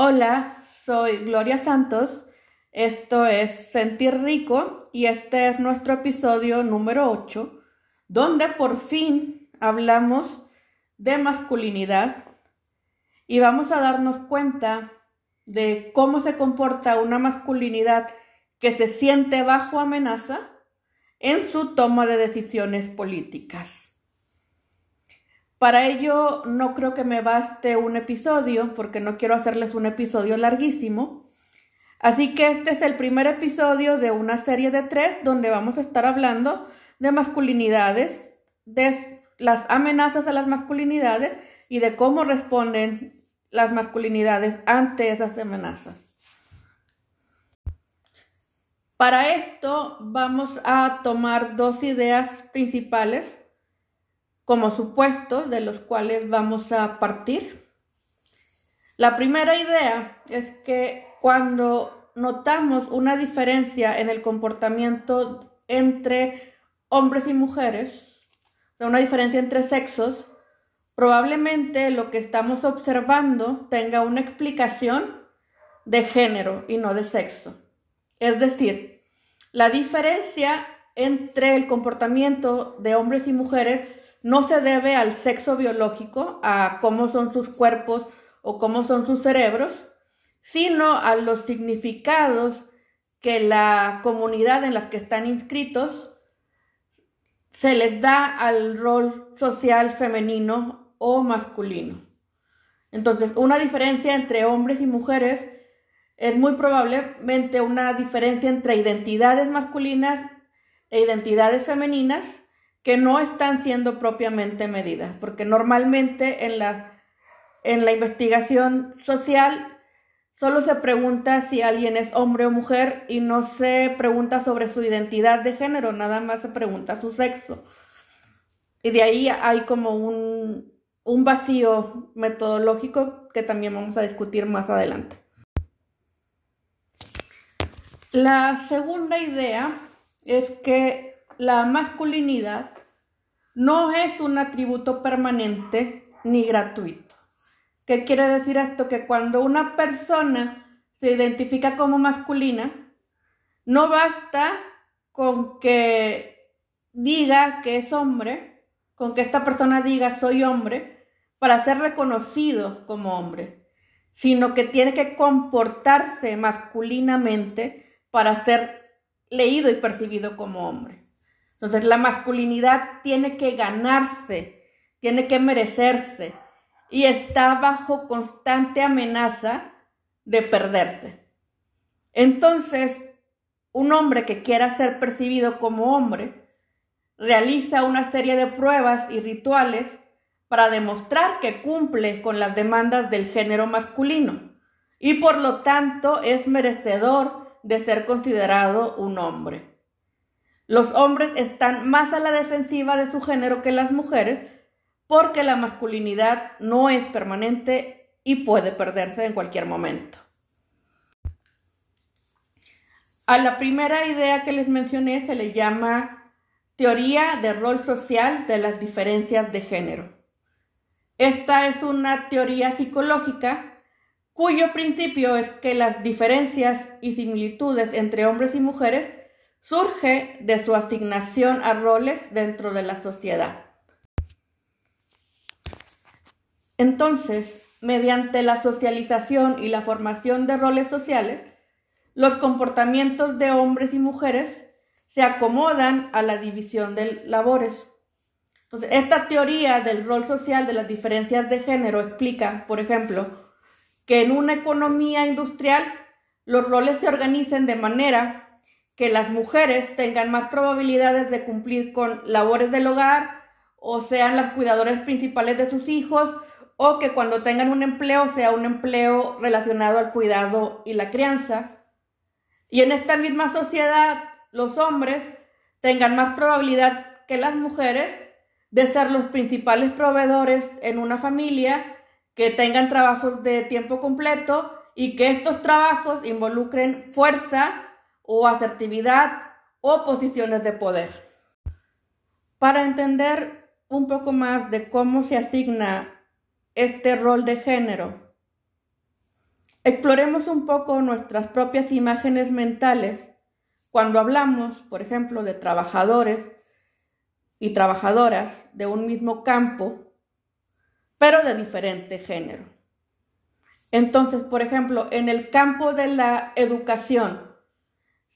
Hola, soy Gloria Santos. Esto es Sentir Rico y este es nuestro episodio número 8, donde por fin hablamos de masculinidad y vamos a darnos cuenta de cómo se comporta una masculinidad que se siente bajo amenaza en su toma de decisiones políticas. Para ello no creo que me baste un episodio, porque no quiero hacerles un episodio larguísimo. Así que este es el primer episodio de una serie de tres donde vamos a estar hablando de masculinidades, de las amenazas a las masculinidades y de cómo responden las masculinidades ante esas amenazas. Para esto vamos a tomar dos ideas principales como supuestos de los cuales vamos a partir. La primera idea es que cuando notamos una diferencia en el comportamiento entre hombres y mujeres, una diferencia entre sexos, probablemente lo que estamos observando tenga una explicación de género y no de sexo. Es decir, la diferencia entre el comportamiento de hombres y mujeres no se debe al sexo biológico, a cómo son sus cuerpos o cómo son sus cerebros, sino a los significados que la comunidad en la que están inscritos se les da al rol social femenino o masculino. Entonces, una diferencia entre hombres y mujeres es muy probablemente una diferencia entre identidades masculinas e identidades femeninas que no están siendo propiamente medidas, porque normalmente en la, en la investigación social solo se pregunta si alguien es hombre o mujer y no se pregunta sobre su identidad de género, nada más se pregunta su sexo. Y de ahí hay como un, un vacío metodológico que también vamos a discutir más adelante. La segunda idea es que la masculinidad no es un atributo permanente ni gratuito. ¿Qué quiere decir esto? Que cuando una persona se identifica como masculina, no basta con que diga que es hombre, con que esta persona diga soy hombre, para ser reconocido como hombre, sino que tiene que comportarse masculinamente para ser leído y percibido como hombre. Entonces la masculinidad tiene que ganarse, tiene que merecerse y está bajo constante amenaza de perderse. Entonces, un hombre que quiera ser percibido como hombre realiza una serie de pruebas y rituales para demostrar que cumple con las demandas del género masculino y por lo tanto es merecedor de ser considerado un hombre. Los hombres están más a la defensiva de su género que las mujeres porque la masculinidad no es permanente y puede perderse en cualquier momento. A la primera idea que les mencioné se le llama teoría de rol social de las diferencias de género. Esta es una teoría psicológica cuyo principio es que las diferencias y similitudes entre hombres y mujeres surge de su asignación a roles dentro de la sociedad. Entonces, mediante la socialización y la formación de roles sociales, los comportamientos de hombres y mujeres se acomodan a la división de labores. esta teoría del rol social de las diferencias de género explica, por ejemplo, que en una economía industrial los roles se organicen de manera que las mujeres tengan más probabilidades de cumplir con labores del hogar o sean las cuidadoras principales de sus hijos o que cuando tengan un empleo sea un empleo relacionado al cuidado y la crianza. Y en esta misma sociedad los hombres tengan más probabilidad que las mujeres de ser los principales proveedores en una familia, que tengan trabajos de tiempo completo y que estos trabajos involucren fuerza, o asertividad o posiciones de poder. Para entender un poco más de cómo se asigna este rol de género, Exploremos un poco nuestras propias imágenes mentales cuando hablamos, por ejemplo, de trabajadores y trabajadoras de un mismo campo, pero de diferente género. Entonces, por ejemplo, en el campo de la educación,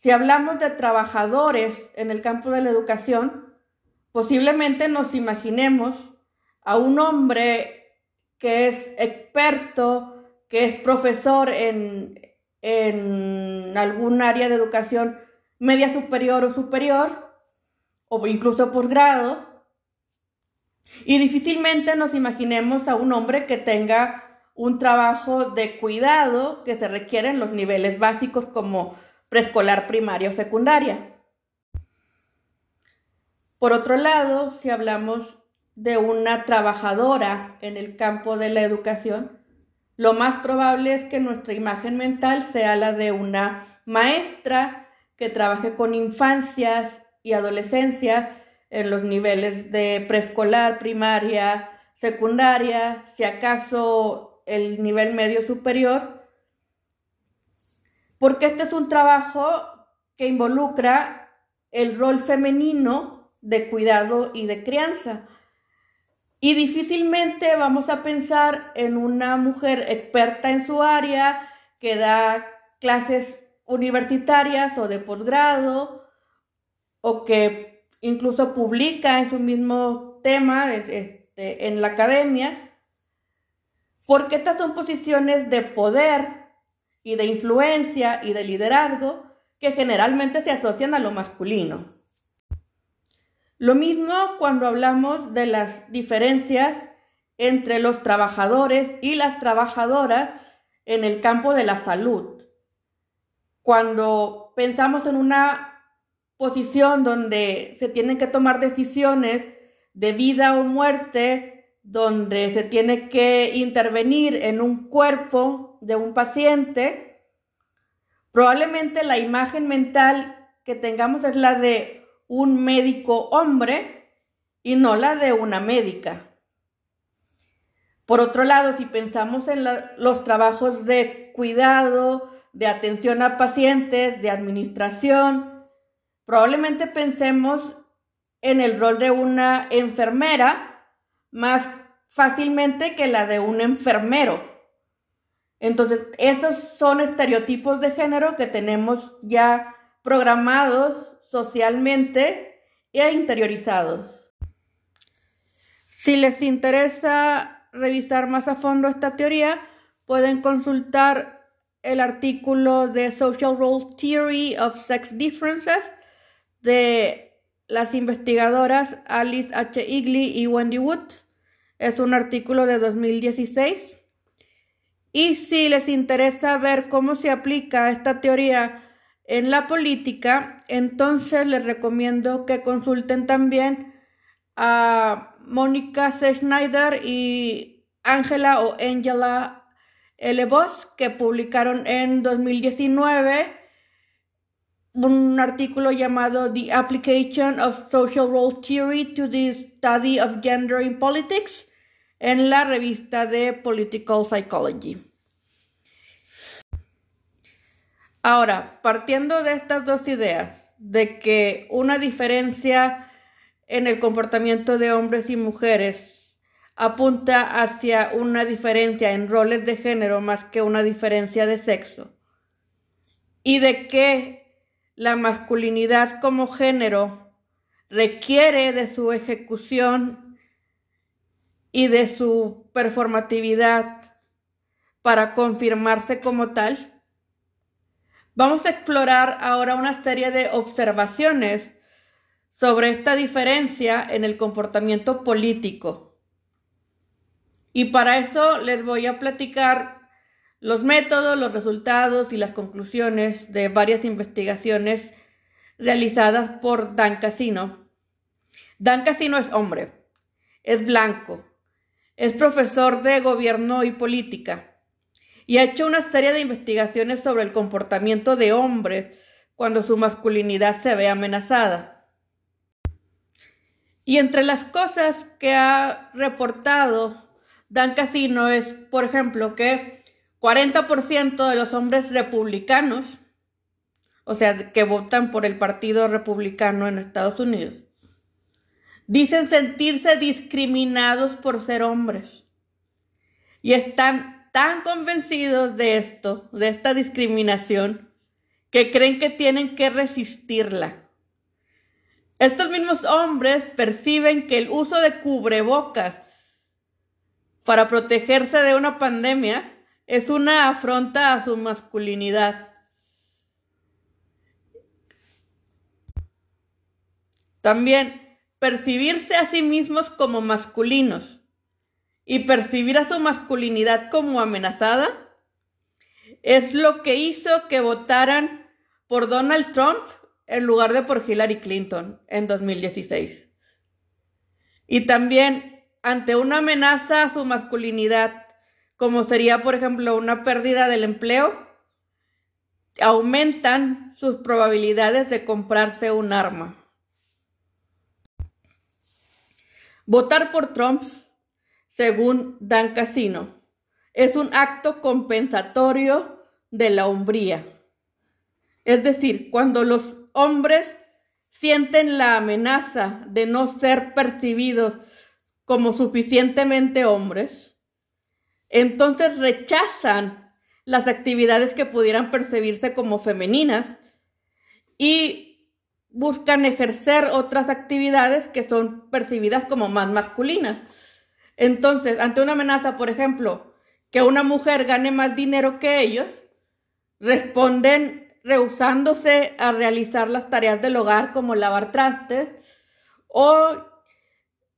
si hablamos de trabajadores en el campo de la educación, posiblemente nos imaginemos a un hombre que es experto, que es profesor en, en algún área de educación media superior o superior, o incluso posgrado, y difícilmente nos imaginemos a un hombre que tenga un trabajo de cuidado que se requiere en los niveles básicos como preescolar, primaria o secundaria. Por otro lado, si hablamos de una trabajadora en el campo de la educación, lo más probable es que nuestra imagen mental sea la de una maestra que trabaje con infancias y adolescencias en los niveles de preescolar, primaria, secundaria, si acaso el nivel medio superior, porque este es un trabajo que involucra el rol femenino de cuidado y de crianza. Y difícilmente vamos a pensar en una mujer experta en su área que da clases universitarias o de posgrado o que incluso publica en su mismo tema este, en la academia, porque estas son posiciones de poder y de influencia y de liderazgo que generalmente se asocian a lo masculino. Lo mismo cuando hablamos de las diferencias entre los trabajadores y las trabajadoras en el campo de la salud. Cuando pensamos en una posición donde se tienen que tomar decisiones de vida o muerte, donde se tiene que intervenir en un cuerpo de un paciente, probablemente la imagen mental que tengamos es la de un médico hombre y no la de una médica. Por otro lado, si pensamos en los trabajos de cuidado, de atención a pacientes, de administración, probablemente pensemos en el rol de una enfermera más fácilmente que la de un enfermero. Entonces, esos son estereotipos de género que tenemos ya programados socialmente e interiorizados. Si les interesa revisar más a fondo esta teoría, pueden consultar el artículo de Social Role Theory of Sex Differences de las investigadoras Alice H. Igley y Wendy Wood. Es un artículo de 2016. Y si les interesa ver cómo se aplica esta teoría en la política, entonces les recomiendo que consulten también a Mónica. Schneider y Angela o Angela L. Voss, que publicaron en 2019 un artículo llamado The Application of Social Role Theory to the Study of Gender in Politics en la revista de Political Psychology. Ahora, partiendo de estas dos ideas, de que una diferencia en el comportamiento de hombres y mujeres apunta hacia una diferencia en roles de género más que una diferencia de sexo, y de que la masculinidad como género requiere de su ejecución y de su performatividad para confirmarse como tal, vamos a explorar ahora una serie de observaciones sobre esta diferencia en el comportamiento político. Y para eso les voy a platicar los métodos, los resultados y las conclusiones de varias investigaciones realizadas por Dan Casino. Dan Casino es hombre, es blanco, es profesor de gobierno y política y ha hecho una serie de investigaciones sobre el comportamiento de hombres cuando su masculinidad se ve amenazada. Y entre las cosas que ha reportado Dan Casino es, por ejemplo, que 40% de los hombres republicanos, o sea, que votan por el Partido Republicano en Estados Unidos, dicen sentirse discriminados por ser hombres. Y están tan convencidos de esto, de esta discriminación, que creen que tienen que resistirla. Estos mismos hombres perciben que el uso de cubrebocas para protegerse de una pandemia es una afronta a su masculinidad. También percibirse a sí mismos como masculinos y percibir a su masculinidad como amenazada es lo que hizo que votaran por Donald Trump en lugar de por Hillary Clinton en 2016. Y también ante una amenaza a su masculinidad, como sería, por ejemplo, una pérdida del empleo, aumentan sus probabilidades de comprarse un arma. Votar por Trump, según Dan Casino, es un acto compensatorio de la hombría. Es decir, cuando los hombres sienten la amenaza de no ser percibidos como suficientemente hombres, entonces rechazan las actividades que pudieran percibirse como femeninas y buscan ejercer otras actividades que son percibidas como más masculinas. Entonces, ante una amenaza, por ejemplo, que una mujer gane más dinero que ellos, responden rehusándose a realizar las tareas del hogar como lavar trastes o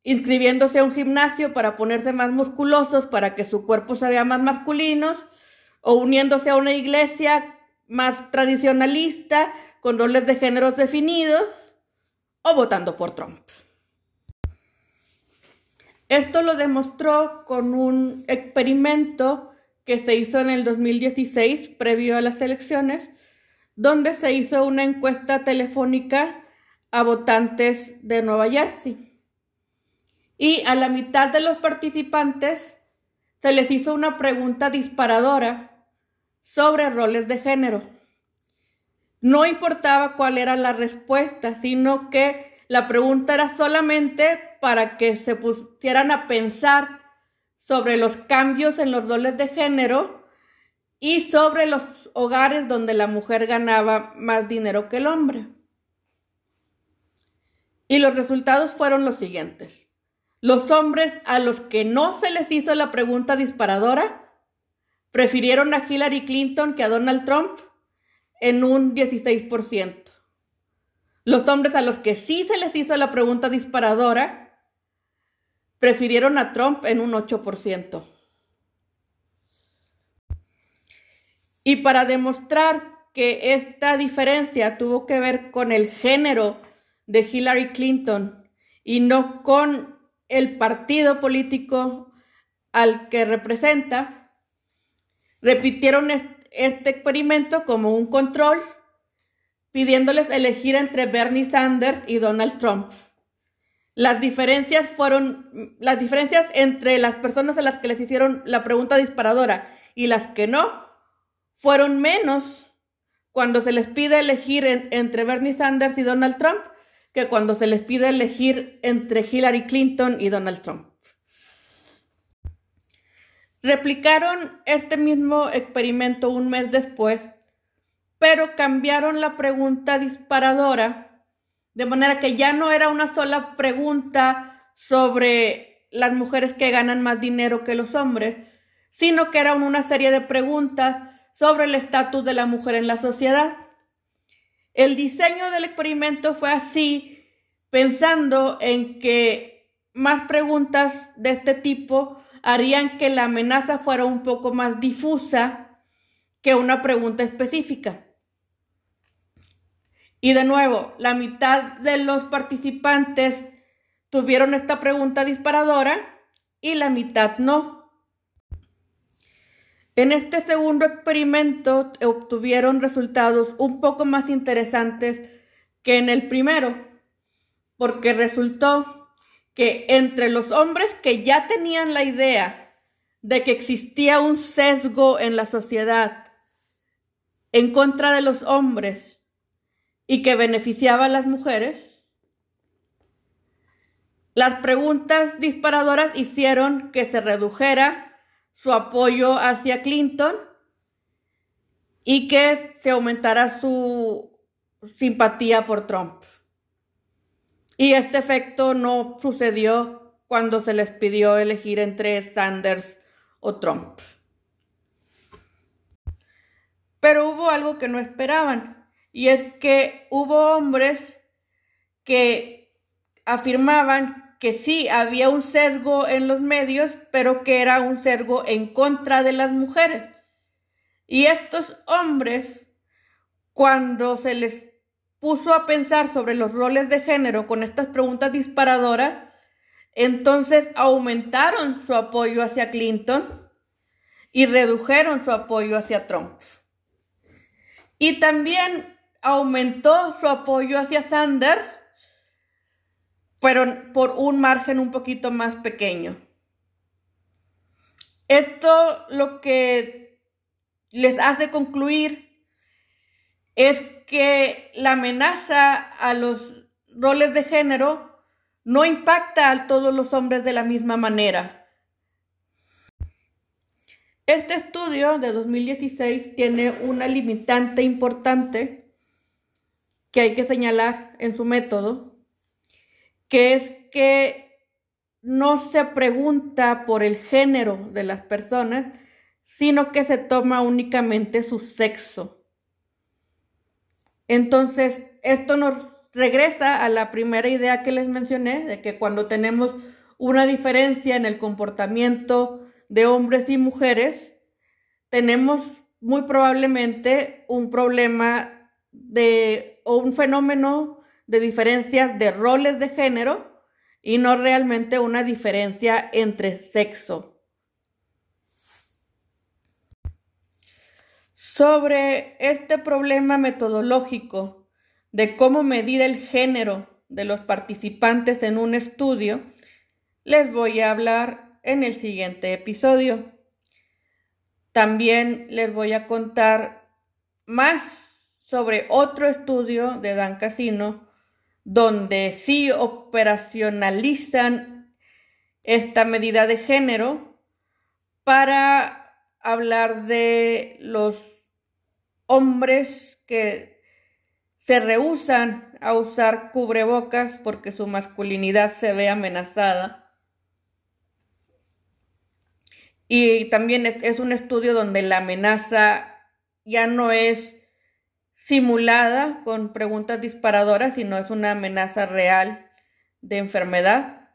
inscribiéndose a un gimnasio para ponerse más musculosos para que su cuerpo se vea más masculino o uniéndose a una iglesia más tradicionalista con roles de géneros definidos o votando por Trump. Esto lo demostró con un experimento que se hizo en el 2016 previo a las elecciones donde se hizo una encuesta telefónica a votantes de Nueva Jersey. Y a la mitad de los participantes se les hizo una pregunta disparadora sobre roles de género. No importaba cuál era la respuesta, sino que la pregunta era solamente para que se pusieran a pensar sobre los cambios en los roles de género y sobre los hogares donde la mujer ganaba más dinero que el hombre. Y los resultados fueron los siguientes. Los hombres a los que no se les hizo la pregunta disparadora prefirieron a Hillary Clinton que a Donald Trump en un 16%. Los hombres a los que sí se les hizo la pregunta disparadora prefirieron a Trump en un 8%. Y para demostrar que esta diferencia tuvo que ver con el género de Hillary Clinton y no con el partido político al que representa, repitieron este experimento como un control, pidiéndoles elegir entre Bernie Sanders y Donald Trump. Las diferencias fueron, las diferencias entre las personas a las que les hicieron la pregunta disparadora y las que no, fueron menos cuando se les pide elegir entre Bernie Sanders y Donald Trump que cuando se les pide elegir entre Hillary Clinton y Donald Trump. Replicaron este mismo experimento un mes después, pero cambiaron la pregunta disparadora, de manera que ya no era una sola pregunta sobre las mujeres que ganan más dinero que los hombres, sino que eran una serie de preguntas sobre el estatus de la mujer en la sociedad. El diseño del experimento fue así, pensando en que más preguntas de este tipo harían que la amenaza fuera un poco más difusa que una pregunta específica. Y de nuevo, la mitad de los participantes tuvieron esta pregunta disparadora y la mitad no. En este segundo experimento obtuvieron resultados un poco más interesantes que en el primero, porque resultó que entre los hombres que ya tenían la idea de que existía un sesgo en la sociedad en contra de los hombres y que beneficiaba a las mujeres, las preguntas disparadoras hicieron que se redujera su apoyo hacia Clinton y que se aumentara su simpatía por Trump. Y este efecto no sucedió cuando se les pidió elegir entre Sanders o Trump. Pero hubo algo que no esperaban, y es que hubo hombres que afirmaban que sí había un sesgo en los medios, pero que era un sesgo en contra de las mujeres. Y estos hombres, cuando se les puso a pensar sobre los roles de género con estas preguntas disparadoras, entonces aumentaron su apoyo hacia Clinton y redujeron su apoyo hacia Trump. Y también aumentó su apoyo hacia Sanders, pero por un margen un poquito más pequeño. Esto lo que les hace concluir es que la amenaza a los roles de género no impacta a todos los hombres de la misma manera. Este estudio de 2016 tiene una limitante importante que hay que señalar en su método, que es que no se pregunta por el género de las personas, sino que se toma únicamente su sexo. Entonces, esto nos regresa a la primera idea que les mencioné, de que cuando tenemos una diferencia en el comportamiento de hombres y mujeres, tenemos muy probablemente un problema de o un fenómeno de diferencias de roles de género y no realmente una diferencia entre sexo. Sobre este problema metodológico de cómo medir el género de los participantes en un estudio, les voy a hablar en el siguiente episodio. También les voy a contar más sobre otro estudio de Dan Casino, donde sí operacionalizan esta medida de género para hablar de los hombres que se rehusan a usar cubrebocas porque su masculinidad se ve amenazada. Y también es un estudio donde la amenaza ya no es simulada con preguntas disparadoras, sino es una amenaza real de enfermedad.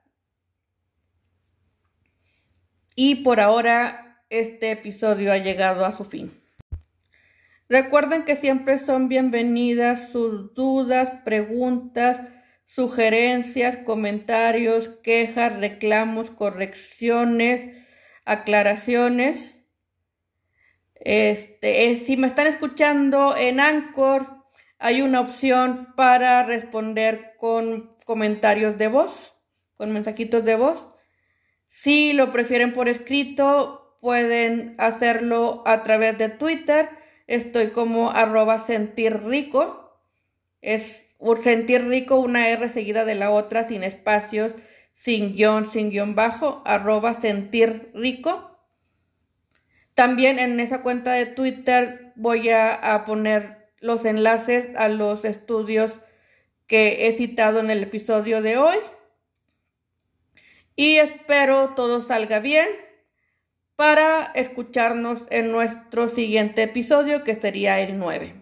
Y por ahora este episodio ha llegado a su fin. Recuerden que siempre son bienvenidas sus dudas, preguntas, sugerencias, comentarios, quejas, reclamos, correcciones, aclaraciones. Este, eh, si me están escuchando en Anchor, hay una opción para responder con comentarios de voz, con mensajitos de voz. Si lo prefieren por escrito, pueden hacerlo a través de Twitter Estoy como arroba sentir rico. Es sentir rico, una R seguida de la otra, sin espacios, sin guion, sin guion bajo, arroba sentir rico. También en esa cuenta de Twitter voy a, poner los enlaces a los estudios que he citado en el episodio de hoy. Y espero todo salga bien para escucharnos en nuestro siguiente episodio, que sería el 9.